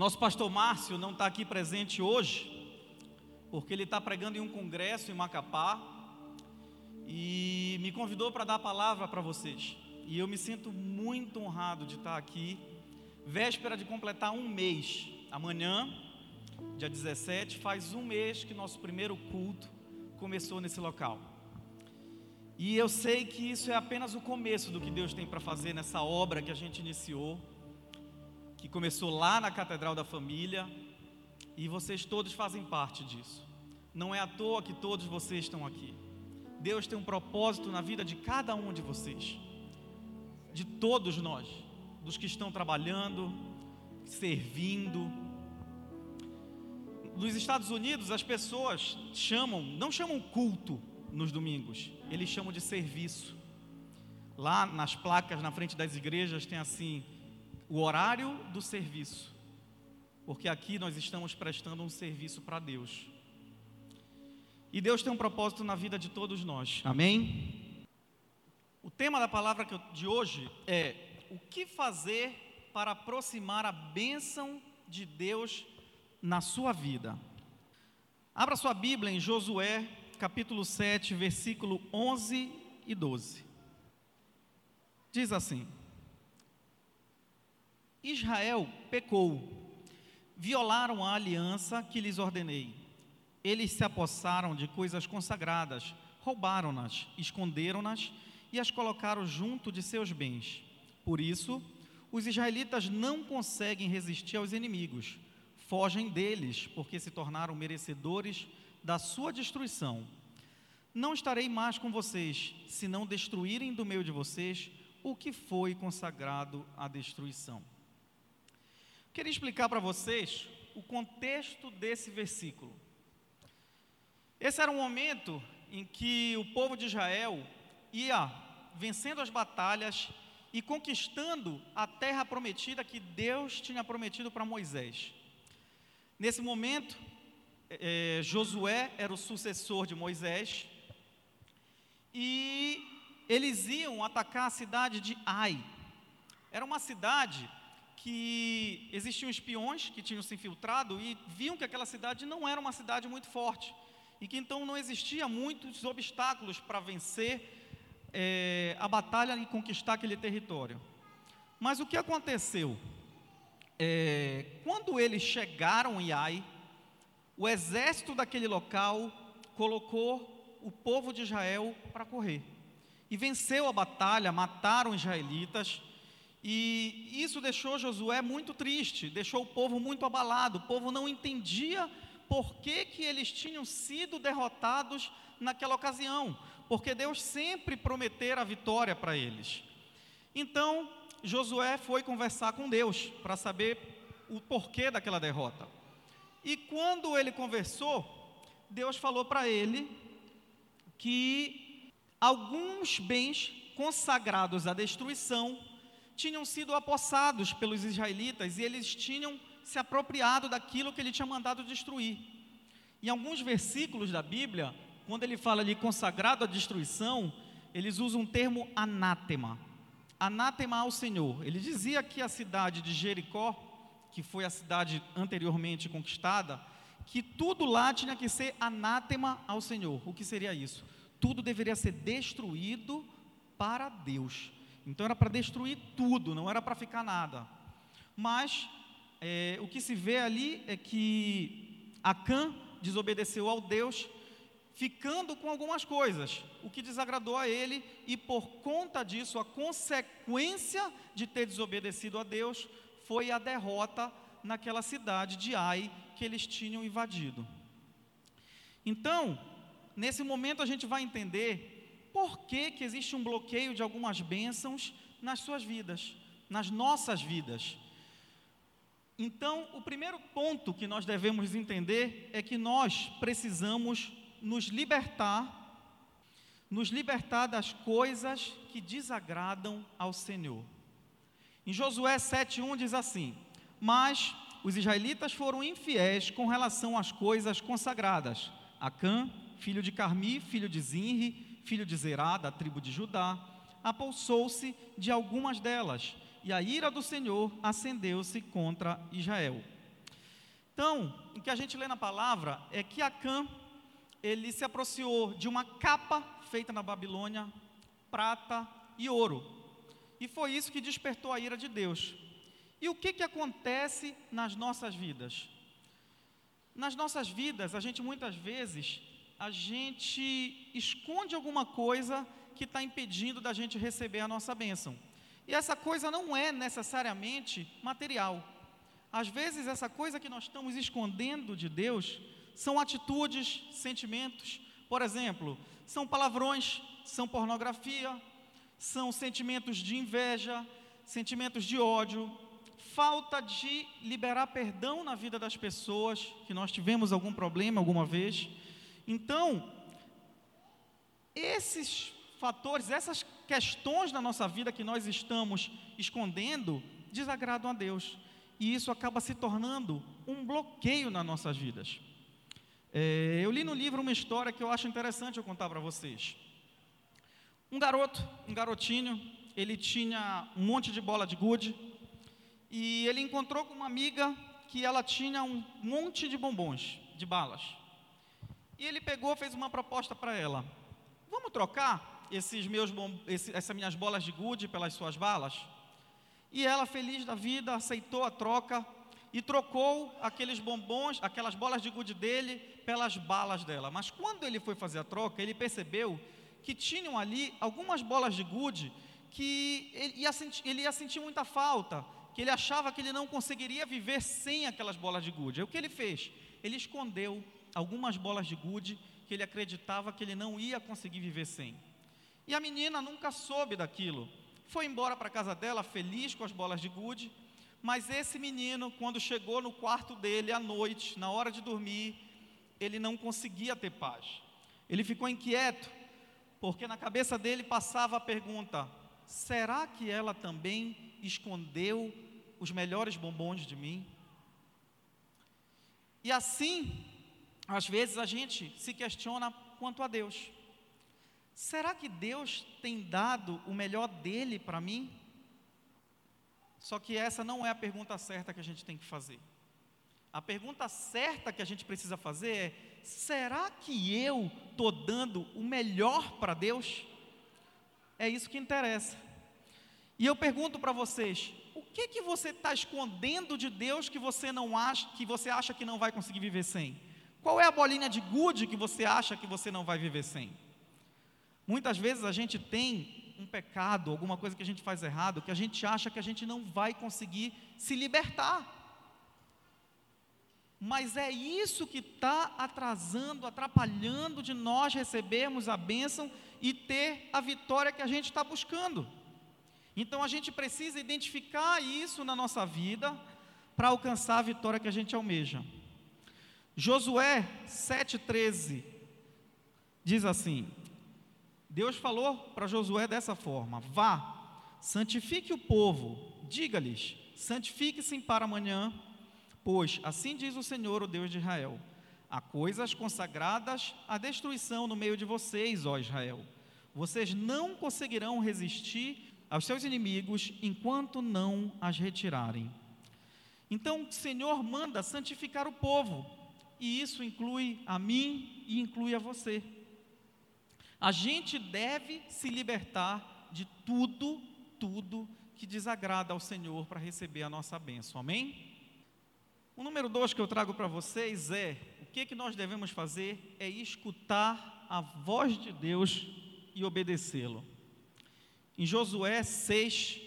Nosso pastor Márcio não está aqui presente hoje, porque ele está pregando em um congresso em Macapá e me convidou para dar a palavra para vocês. E eu me sinto muito honrado de estar aqui, véspera de completar um mês. Amanhã, dia 17, faz um mês que nosso primeiro culto começou nesse local. E eu sei que isso é apenas o começo do que Deus tem para fazer nessa obra que a gente iniciou, que começou lá na Catedral da Família, e vocês todos fazem parte disso. Não é à toa que todos vocês estão aqui. Deus tem um propósito na vida de cada um de vocês, de todos nós, dos que estão trabalhando, servindo. Nos Estados Unidos, as pessoas chamam, não chamam culto nos domingos, eles chamam de serviço. Lá nas placas na frente das igrejas tem assim: o horário do serviço, porque aqui nós estamos prestando um serviço para Deus. E Deus tem um propósito na vida de todos nós. Amém? O tema da palavra de hoje é o que fazer para aproximar a bênção de Deus na sua vida. Abra sua Bíblia em Josué, capítulo 7, versículo 11 e 12. Diz assim: Israel pecou, violaram a aliança que lhes ordenei eles se apossaram de coisas consagradas, roubaram-nas, esconderam-nas e as colocaram junto de seus bens. Por isso, os israelitas não conseguem resistir aos inimigos, fogem deles, porque se tornaram merecedores da sua destruição. Não estarei mais com vocês, se não destruírem do meio de vocês o que foi consagrado à destruição. Queria explicar para vocês o contexto desse versículo. Esse era um momento em que o povo de Israel ia vencendo as batalhas e conquistando a terra prometida que Deus tinha prometido para Moisés. Nesse momento, é, Josué era o sucessor de Moisés e eles iam atacar a cidade de Ai. Era uma cidade que existiam espiões que tinham se infiltrado e viam que aquela cidade não era uma cidade muito forte e que então não existia muitos obstáculos para vencer é, a batalha e conquistar aquele território. Mas o que aconteceu? É, quando eles chegaram em Ai, o exército daquele local colocou o povo de Israel para correr e venceu a batalha, mataram israelitas. E isso deixou Josué muito triste, deixou o povo muito abalado. O povo não entendia por que, que eles tinham sido derrotados naquela ocasião, porque Deus sempre prometera a vitória para eles. Então, Josué foi conversar com Deus para saber o porquê daquela derrota. E quando ele conversou, Deus falou para ele que alguns bens consagrados à destruição tinham sido apossados pelos israelitas e eles tinham se apropriado daquilo que ele tinha mandado destruir. Em alguns versículos da Bíblia, quando ele fala ali consagrado à destruição, eles usam o termo anátema. Anátema ao Senhor. Ele dizia que a cidade de Jericó, que foi a cidade anteriormente conquistada, que tudo lá tinha que ser anátema ao Senhor. O que seria isso? Tudo deveria ser destruído para Deus. Então era para destruir tudo, não era para ficar nada. Mas é, o que se vê ali é que Acã desobedeceu ao Deus, ficando com algumas coisas, o que desagradou a ele, e por conta disso, a consequência de ter desobedecido a Deus foi a derrota naquela cidade de Ai que eles tinham invadido. Então, nesse momento a gente vai entender por que, que existe um bloqueio de algumas bênçãos nas suas vidas, nas nossas vidas. Então, o primeiro ponto que nós devemos entender é que nós precisamos nos libertar, nos libertar das coisas que desagradam ao Senhor. Em Josué 7:1 diz assim: "Mas os israelitas foram infiéis com relação às coisas consagradas. Acã, filho de Carmi, filho de Zinri, filho de Zerá, da tribo de Judá, apossou-se de algumas delas, e a ira do Senhor acendeu-se contra Israel. Então, o que a gente lê na palavra é que Acã, ele se apropriou de uma capa feita na Babilônia, prata e ouro. E foi isso que despertou a ira de Deus. E o que, que acontece nas nossas vidas? Nas nossas vidas, a gente muitas vezes, a gente esconde alguma coisa que está impedindo da gente receber a nossa bênção. E essa coisa não é necessariamente material. Às vezes, essa coisa que nós estamos escondendo de Deus são atitudes, sentimentos. Por exemplo, são palavrões, são pornografia, são sentimentos de inveja, sentimentos de ódio, falta de liberar perdão na vida das pessoas, que nós tivemos algum problema alguma vez. Então, esses fatores, essas questões na nossa vida que nós estamos escondendo, desagradam a Deus. E isso acaba se tornando um bloqueio nas nossas vidas. É, eu li no livro uma história que eu acho interessante eu contar para vocês. Um garoto, um garotinho, ele tinha um monte de bola de gude e ele encontrou com uma amiga que ela tinha um monte de bombons, de balas. E ele pegou, fez uma proposta para ela: Vamos trocar esses meus esse, essas minhas bolas de gude pelas suas balas? E ela, feliz da vida, aceitou a troca e trocou aqueles bombons, aquelas bolas de gude dele pelas balas dela. Mas quando ele foi fazer a troca, ele percebeu que tinham ali algumas bolas de gude que ele ia, sentir, ele ia sentir muita falta, que ele achava que ele não conseguiria viver sem aquelas bolas de gude. Aí o que ele fez? Ele escondeu algumas bolas de gude que ele acreditava que ele não ia conseguir viver sem. E a menina nunca soube daquilo. Foi embora para casa dela feliz com as bolas de gude, mas esse menino, quando chegou no quarto dele à noite, na hora de dormir, ele não conseguia ter paz. Ele ficou inquieto, porque na cabeça dele passava a pergunta: será que ela também escondeu os melhores bombons de mim? E assim, às vezes a gente se questiona quanto a Deus. Será que Deus tem dado o melhor dele para mim? Só que essa não é a pergunta certa que a gente tem que fazer. A pergunta certa que a gente precisa fazer é: será que eu estou dando o melhor para Deus? É isso que interessa. E eu pergunto para vocês: o que que você está escondendo de Deus que você não acha, que você acha que não vai conseguir viver sem? Qual é a bolinha de gude que você acha que você não vai viver sem? Muitas vezes a gente tem um pecado, alguma coisa que a gente faz errado, que a gente acha que a gente não vai conseguir se libertar. Mas é isso que está atrasando, atrapalhando de nós recebermos a bênção e ter a vitória que a gente está buscando. Então a gente precisa identificar isso na nossa vida para alcançar a vitória que a gente almeja. Josué 7,13 diz assim: Deus falou para Josué dessa forma: Vá, santifique o povo, diga-lhes: santifique-se para amanhã Pois assim diz o Senhor, o Deus de Israel: há coisas consagradas à destruição no meio de vocês, ó Israel. Vocês não conseguirão resistir aos seus inimigos enquanto não as retirarem. Então o Senhor manda santificar o povo, e isso inclui a mim e inclui a você. A gente deve se libertar de tudo, tudo que desagrada ao Senhor para receber a nossa bênção. Amém? O número dois que eu trago para vocês é: o que, que nós devemos fazer é escutar a voz de Deus e obedecê-lo. Em Josué 6,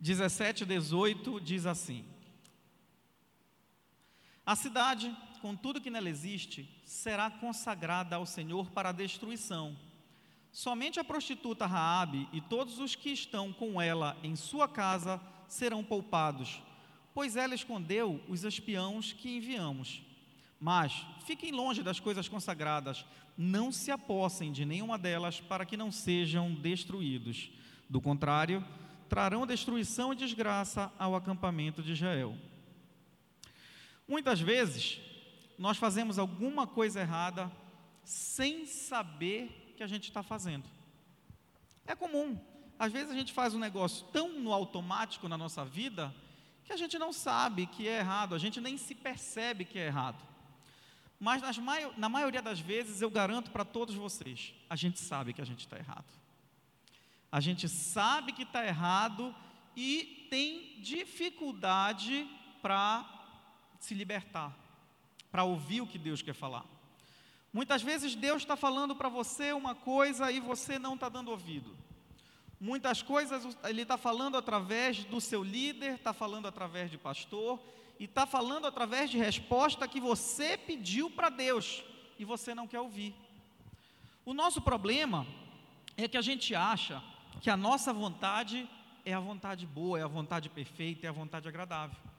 17 e 18, diz assim: A cidade, com tudo que nela existe, será consagrada ao Senhor para a destruição. Somente a prostituta Raabe e todos os que estão com ela em sua casa serão poupados pois ela escondeu os espiãos que enviamos. Mas fiquem longe das coisas consagradas, não se apossem de nenhuma delas, para que não sejam destruídos. Do contrário, trarão destruição e desgraça ao acampamento de Israel. Muitas vezes, nós fazemos alguma coisa errada sem saber que a gente está fazendo. É comum. Às vezes a gente faz um negócio tão no automático na nossa vida que a gente não sabe que é errado, a gente nem se percebe que é errado. Mas nas, na maioria das vezes, eu garanto para todos vocês, a gente sabe que a gente está errado. A gente sabe que está errado e tem dificuldade para se libertar, para ouvir o que Deus quer falar. Muitas vezes Deus está falando para você uma coisa e você não está dando ouvido. Muitas coisas Ele está falando através do seu líder, está falando através de pastor, e está falando através de resposta que você pediu para Deus e você não quer ouvir. O nosso problema é que a gente acha que a nossa vontade é a vontade boa, é a vontade perfeita, é a vontade agradável.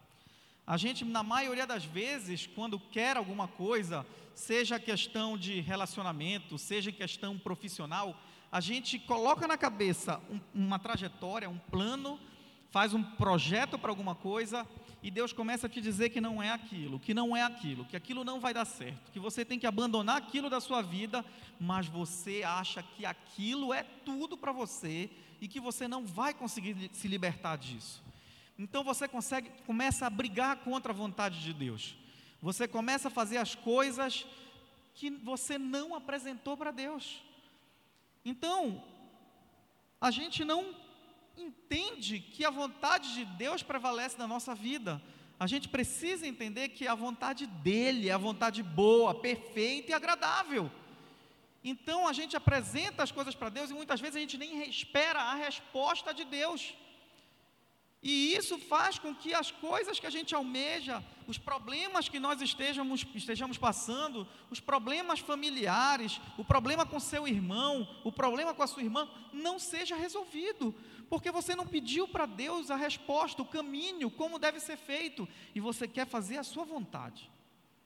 A gente, na maioria das vezes, quando quer alguma coisa, seja questão de relacionamento, seja questão profissional, a gente coloca na cabeça um, uma trajetória, um plano, faz um projeto para alguma coisa e Deus começa a te dizer que não é aquilo, que não é aquilo, que aquilo não vai dar certo, que você tem que abandonar aquilo da sua vida, mas você acha que aquilo é tudo para você e que você não vai conseguir se libertar disso. Então você consegue, começa a brigar contra a vontade de Deus. Você começa a fazer as coisas que você não apresentou para Deus. Então, a gente não entende que a vontade de Deus prevalece na nossa vida. A gente precisa entender que a vontade dele é a vontade boa, perfeita e agradável. Então a gente apresenta as coisas para Deus e muitas vezes a gente nem espera a resposta de Deus. E isso faz com que as coisas que a gente almeja, os problemas que nós estejamos, estejamos passando, os problemas familiares, o problema com seu irmão, o problema com a sua irmã, não seja resolvido, porque você não pediu para Deus a resposta, o caminho, como deve ser feito, e você quer fazer a sua vontade.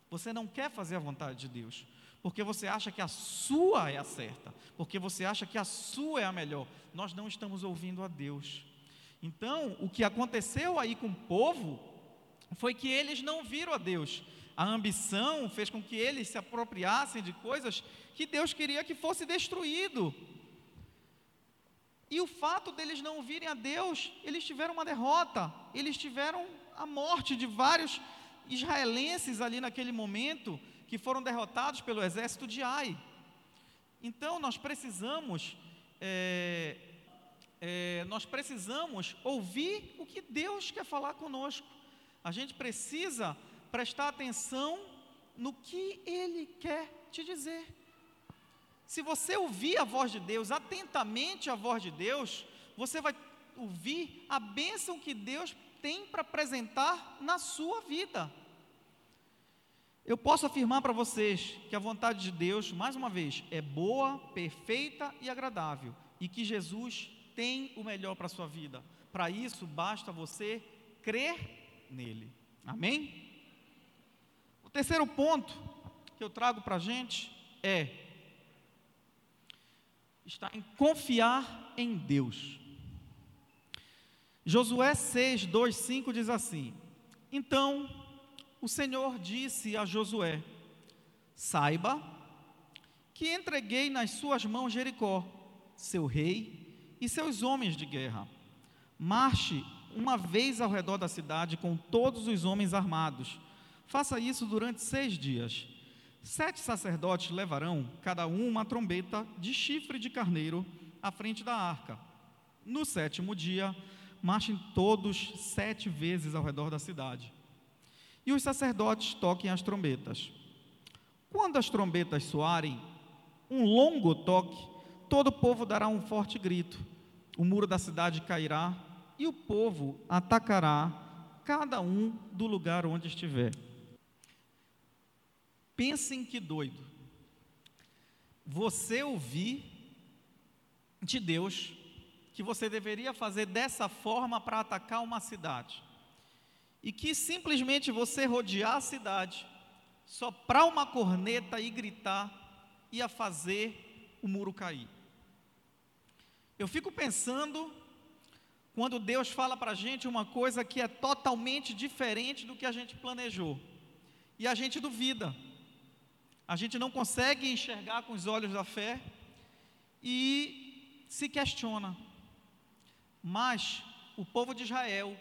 Você não quer fazer a vontade de Deus, porque você acha que a sua é a certa, porque você acha que a sua é a melhor. Nós não estamos ouvindo a Deus. Então, o que aconteceu aí com o povo foi que eles não viram a Deus. A ambição fez com que eles se apropriassem de coisas que Deus queria que fosse destruído. E o fato deles não virem a Deus, eles tiveram uma derrota, eles tiveram a morte de vários israelenses ali naquele momento, que foram derrotados pelo exército de Ai. Então nós precisamos é, é, nós precisamos ouvir o que Deus quer falar conosco. A gente precisa prestar atenção no que Ele quer te dizer. Se você ouvir a voz de Deus, atentamente a voz de Deus, você vai ouvir a bênção que Deus tem para apresentar na sua vida. Eu posso afirmar para vocês que a vontade de Deus, mais uma vez, é boa, perfeita e agradável, e que Jesus tem o melhor para a sua vida. Para isso, basta você crer nele. Amém? O terceiro ponto que eu trago para a gente é está em confiar em Deus. Josué 6, 2, 5 diz assim: Então o Senhor disse a Josué: Saiba que entreguei nas suas mãos Jericó, seu rei e seus homens de guerra. Marche uma vez ao redor da cidade com todos os homens armados. Faça isso durante seis dias. Sete sacerdotes levarão, cada um, uma trombeta de chifre de carneiro à frente da arca. No sétimo dia, marchem todos sete vezes ao redor da cidade. E os sacerdotes toquem as trombetas. Quando as trombetas soarem, um longo toque, todo o povo dará um forte grito, o muro da cidade cairá e o povo atacará cada um do lugar onde estiver. Pensem que doido. Você ouvir de Deus que você deveria fazer dessa forma para atacar uma cidade. E que simplesmente você rodear a cidade, soprar uma corneta e gritar, ia fazer o muro cair. Eu fico pensando quando Deus fala para a gente uma coisa que é totalmente diferente do que a gente planejou. E a gente duvida. A gente não consegue enxergar com os olhos da fé e se questiona. Mas o povo de Israel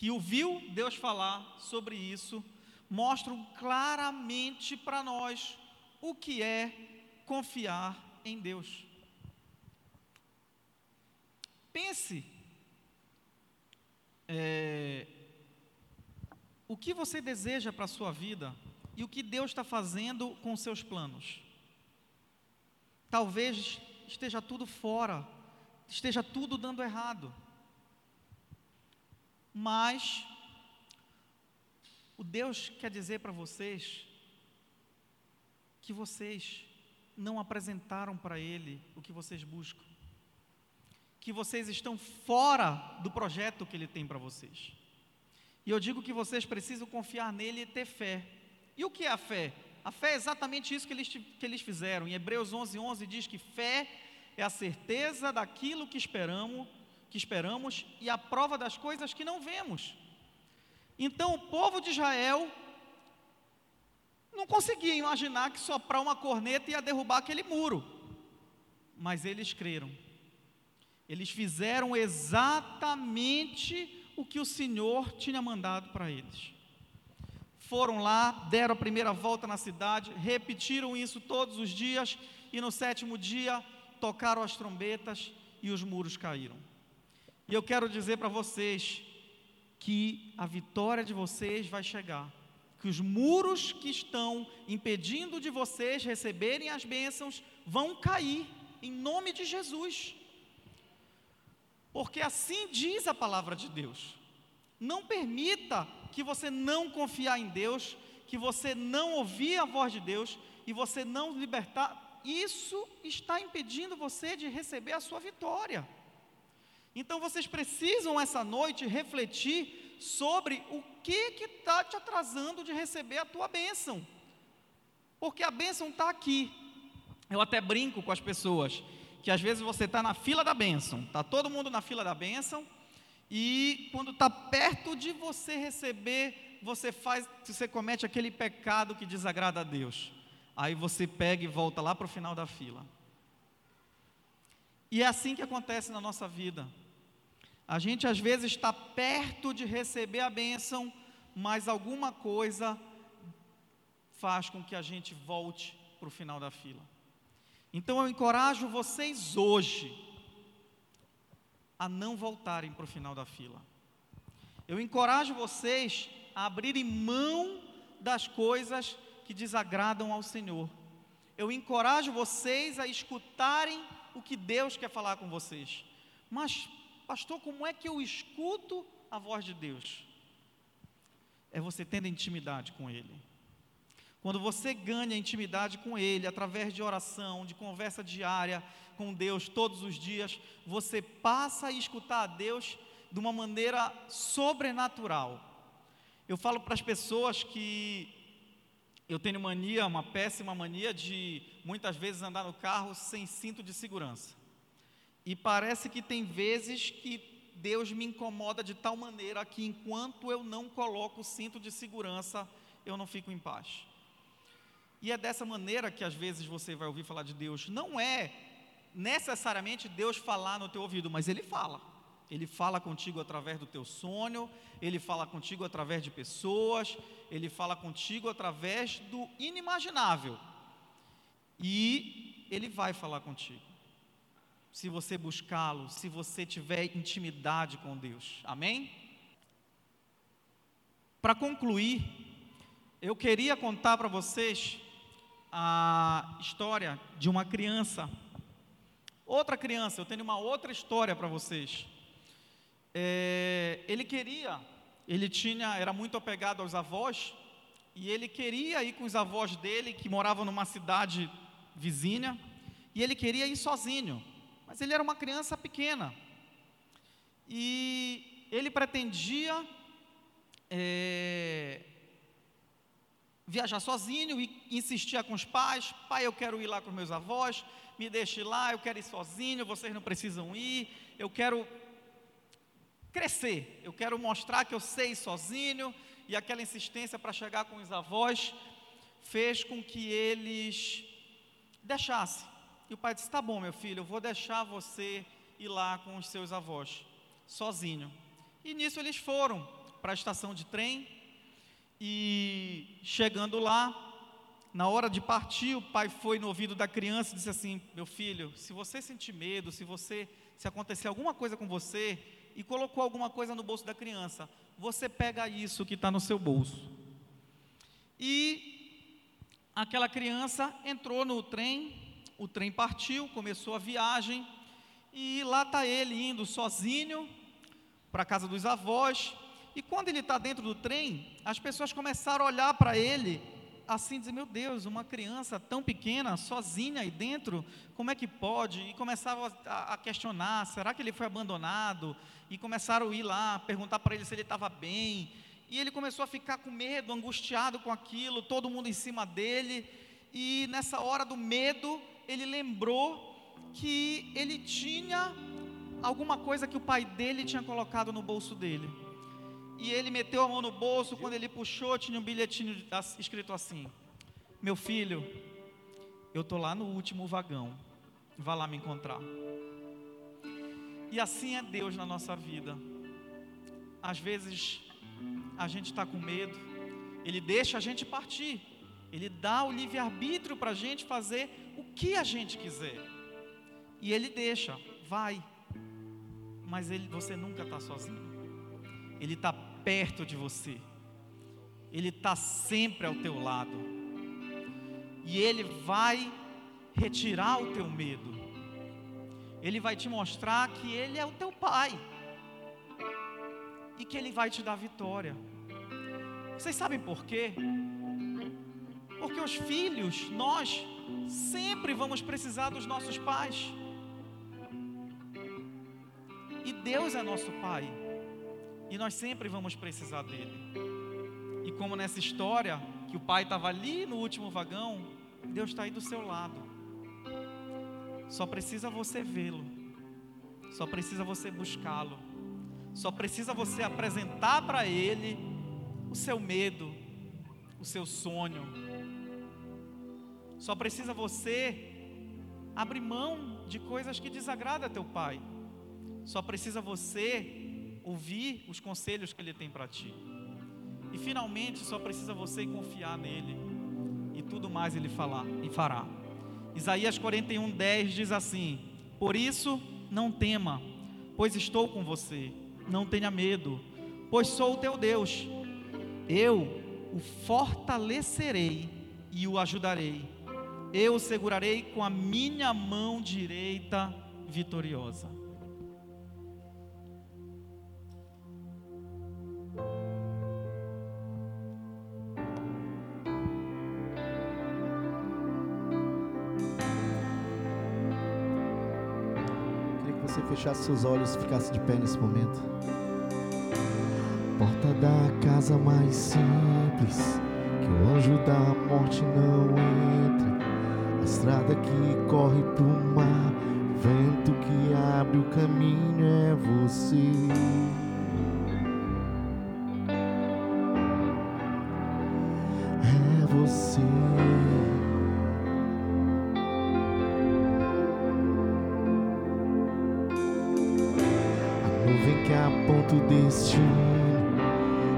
que ouviu Deus falar sobre isso, mostram claramente para nós o que é confiar em Deus. Pense é, o que você deseja para a sua vida e o que Deus está fazendo com os seus planos. Talvez esteja tudo fora, esteja tudo dando errado. Mas o Deus quer dizer para vocês que vocês não apresentaram para Ele o que vocês buscam, que vocês estão fora do projeto que Ele tem para vocês. E eu digo que vocês precisam confiar nele e ter fé. E o que é a fé? A fé é exatamente isso que eles, que eles fizeram. Em Hebreus 11, 11 diz que fé é a certeza daquilo que esperamos, que esperamos e a prova das coisas que não vemos. Então o povo de Israel não conseguia imaginar que soprar uma corneta ia derrubar aquele muro. Mas eles creram. Eles fizeram exatamente o que o Senhor tinha mandado para eles. Foram lá, deram a primeira volta na cidade, repetiram isso todos os dias, e no sétimo dia tocaram as trombetas e os muros caíram. E eu quero dizer para vocês que a vitória de vocês vai chegar, que os muros que estão impedindo de vocês receberem as bênçãos vão cair, em nome de Jesus. Porque assim diz a palavra de Deus. Não permita que você não confiar em Deus, que você não ouvir a voz de Deus e você não libertar. Isso está impedindo você de receber a sua vitória. Então vocês precisam essa noite refletir sobre o que está te atrasando de receber a tua bênção. Porque a bênção está aqui. Eu até brinco com as pessoas que às vezes você está na fila da bênção, está todo mundo na fila da bênção, e quando está perto de você receber, você faz, você comete aquele pecado que desagrada a Deus. Aí você pega e volta lá para o final da fila. E é assim que acontece na nossa vida. A gente às vezes está perto de receber a bênção, mas alguma coisa faz com que a gente volte para o final da fila. Então eu encorajo vocês hoje a não voltarem para o final da fila. Eu encorajo vocês a abrirem mão das coisas que desagradam ao Senhor. Eu encorajo vocês a escutarem o que Deus quer falar com vocês. Mas, pastor, como é que eu escuto a voz de Deus? É você tendo intimidade com Ele. Quando você ganha intimidade com Ele, através de oração, de conversa diária com Deus todos os dias, você passa a escutar a Deus de uma maneira sobrenatural. Eu falo para as pessoas que eu tenho mania, uma péssima mania de muitas vezes andar no carro sem cinto de segurança. E parece que tem vezes que Deus me incomoda de tal maneira que enquanto eu não coloco o cinto de segurança, eu não fico em paz. E é dessa maneira que às vezes você vai ouvir falar de Deus. Não é necessariamente Deus falar no teu ouvido, mas Ele fala. Ele fala contigo através do teu sonho, Ele fala contigo através de pessoas, Ele fala contigo através do inimaginável. E Ele vai falar contigo. Se você buscá-lo, se você tiver intimidade com Deus. Amém? Para concluir, eu queria contar para vocês a história de uma criança. Outra criança, eu tenho uma outra história para vocês. É, ele queria, ele tinha, era muito apegado aos avós, e ele queria ir com os avós dele, que moravam numa cidade vizinha, e ele queria ir sozinho, mas ele era uma criança pequena. E ele pretendia é, viajar sozinho e insistia com os pais: pai, eu quero ir lá com meus avós, me deixe lá, eu quero ir sozinho, vocês não precisam ir, eu quero crescer, eu quero mostrar que eu sei sozinho, e aquela insistência para chegar com os avós fez com que eles deixassem. E o pai disse: Tá bom, meu filho, eu vou deixar você ir lá com os seus avós, sozinho. E nisso eles foram. para a estação de trem e chegando lá, na hora de partir, o pai foi no ouvido da criança e disse assim: Meu filho, se você sentir medo, se você se acontecer alguma coisa com você e colocou alguma coisa no bolso da criança, você pega isso que está no seu bolso. E aquela criança entrou no trem, o trem partiu, começou a viagem e lá está ele indo sozinho para a casa dos avós. E quando ele está dentro do trem, as pessoas começaram a olhar para ele assim, dizer: Meu Deus, uma criança tão pequena, sozinha aí dentro, como é que pode? E começavam a, a questionar: será que ele foi abandonado? E começaram a ir lá, perguntar para ele se ele estava bem. E ele começou a ficar com medo, angustiado com aquilo, todo mundo em cima dele. E nessa hora do medo, ele lembrou que ele tinha alguma coisa que o pai dele tinha colocado no bolso dele. E ele meteu a mão no bolso, quando ele puxou, tinha um bilhetinho escrito assim: Meu filho, eu estou lá no último vagão, vá lá me encontrar. E assim é Deus na nossa vida. Às vezes a gente está com medo, Ele deixa a gente partir, Ele dá o livre-arbítrio para a gente fazer o que a gente quiser. E Ele deixa, vai, mas ele, você nunca está sozinho. Ele está perto de você. Ele está sempre ao teu lado. E Ele vai retirar o teu medo. Ele vai te mostrar que Ele é o teu Pai. E que Ele vai te dar vitória. Vocês sabem por quê? Porque os filhos, nós, sempre vamos precisar dos nossos pais. E Deus é nosso Pai. E nós sempre vamos precisar dele. E como nessa história, que o pai estava ali no último vagão, Deus está aí do seu lado. Só precisa você vê-lo. Só precisa você buscá-lo. Só precisa você apresentar para ele o seu medo, o seu sonho. Só precisa você abrir mão de coisas que desagradam teu pai. Só precisa você ouvir os conselhos que Ele tem para ti. E finalmente só precisa você confiar nele. E tudo mais Ele falar e fará. Isaías 41, 10 diz assim: Por isso não tema, pois estou com você. Não tenha medo, pois sou o teu Deus. Eu o fortalecerei e o ajudarei. Eu o segurarei com a minha mão direita vitoriosa. Fechasse seus olhos e ficasse de pé nesse momento. Porta da casa mais simples, que o anjo da morte não entra. A estrada que corre pro mar, vento que abre o caminho é você. Aponta o destino,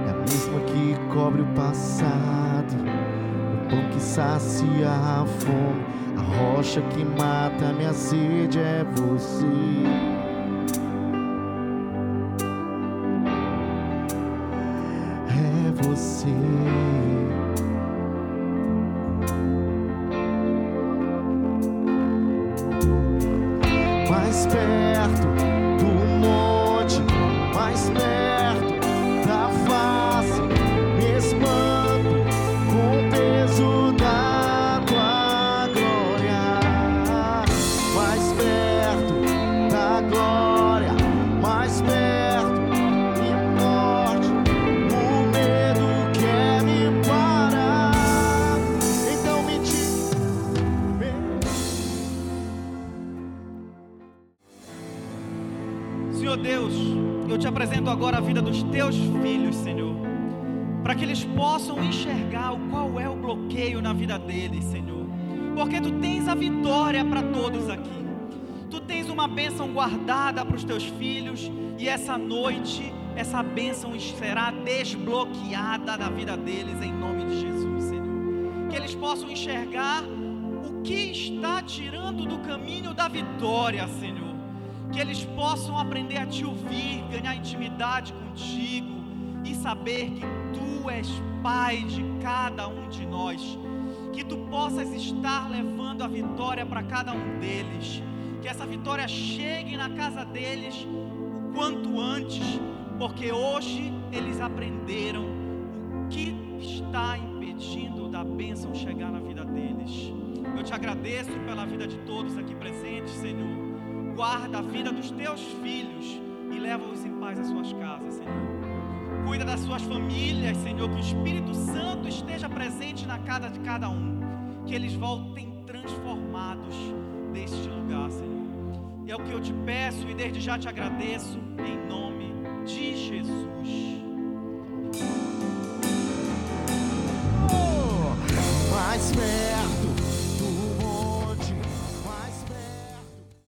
é a mesma que cobre o passado, o pão que sacia a fome, a rocha que mata minha sede é você. É você. Dos teus filhos, Senhor, para que eles possam enxergar qual é o bloqueio na vida deles, Senhor, porque tu tens a vitória para todos aqui, tu tens uma bênção guardada para os teus filhos, e essa noite essa bênção será desbloqueada da vida deles em nome de Jesus, Senhor. Que eles possam enxergar o que está tirando do caminho da vitória, Senhor. Que eles possam aprender a te ouvir, ganhar intimidade contigo e saber que tu és Pai de cada um de nós. Que tu possas estar levando a vitória para cada um deles. Que essa vitória chegue na casa deles o quanto antes, porque hoje eles aprenderam o que está impedindo da bênção chegar na vida deles. Eu te agradeço pela vida de todos aqui presentes, Senhor. Guarda a vida dos teus filhos e leva-os em paz às suas casas, Senhor. Cuida das suas famílias, Senhor. Que o Espírito Santo esteja presente na casa de cada um. Que eles voltem transformados deste lugar, Senhor. É o que eu te peço e desde já te agradeço, em nome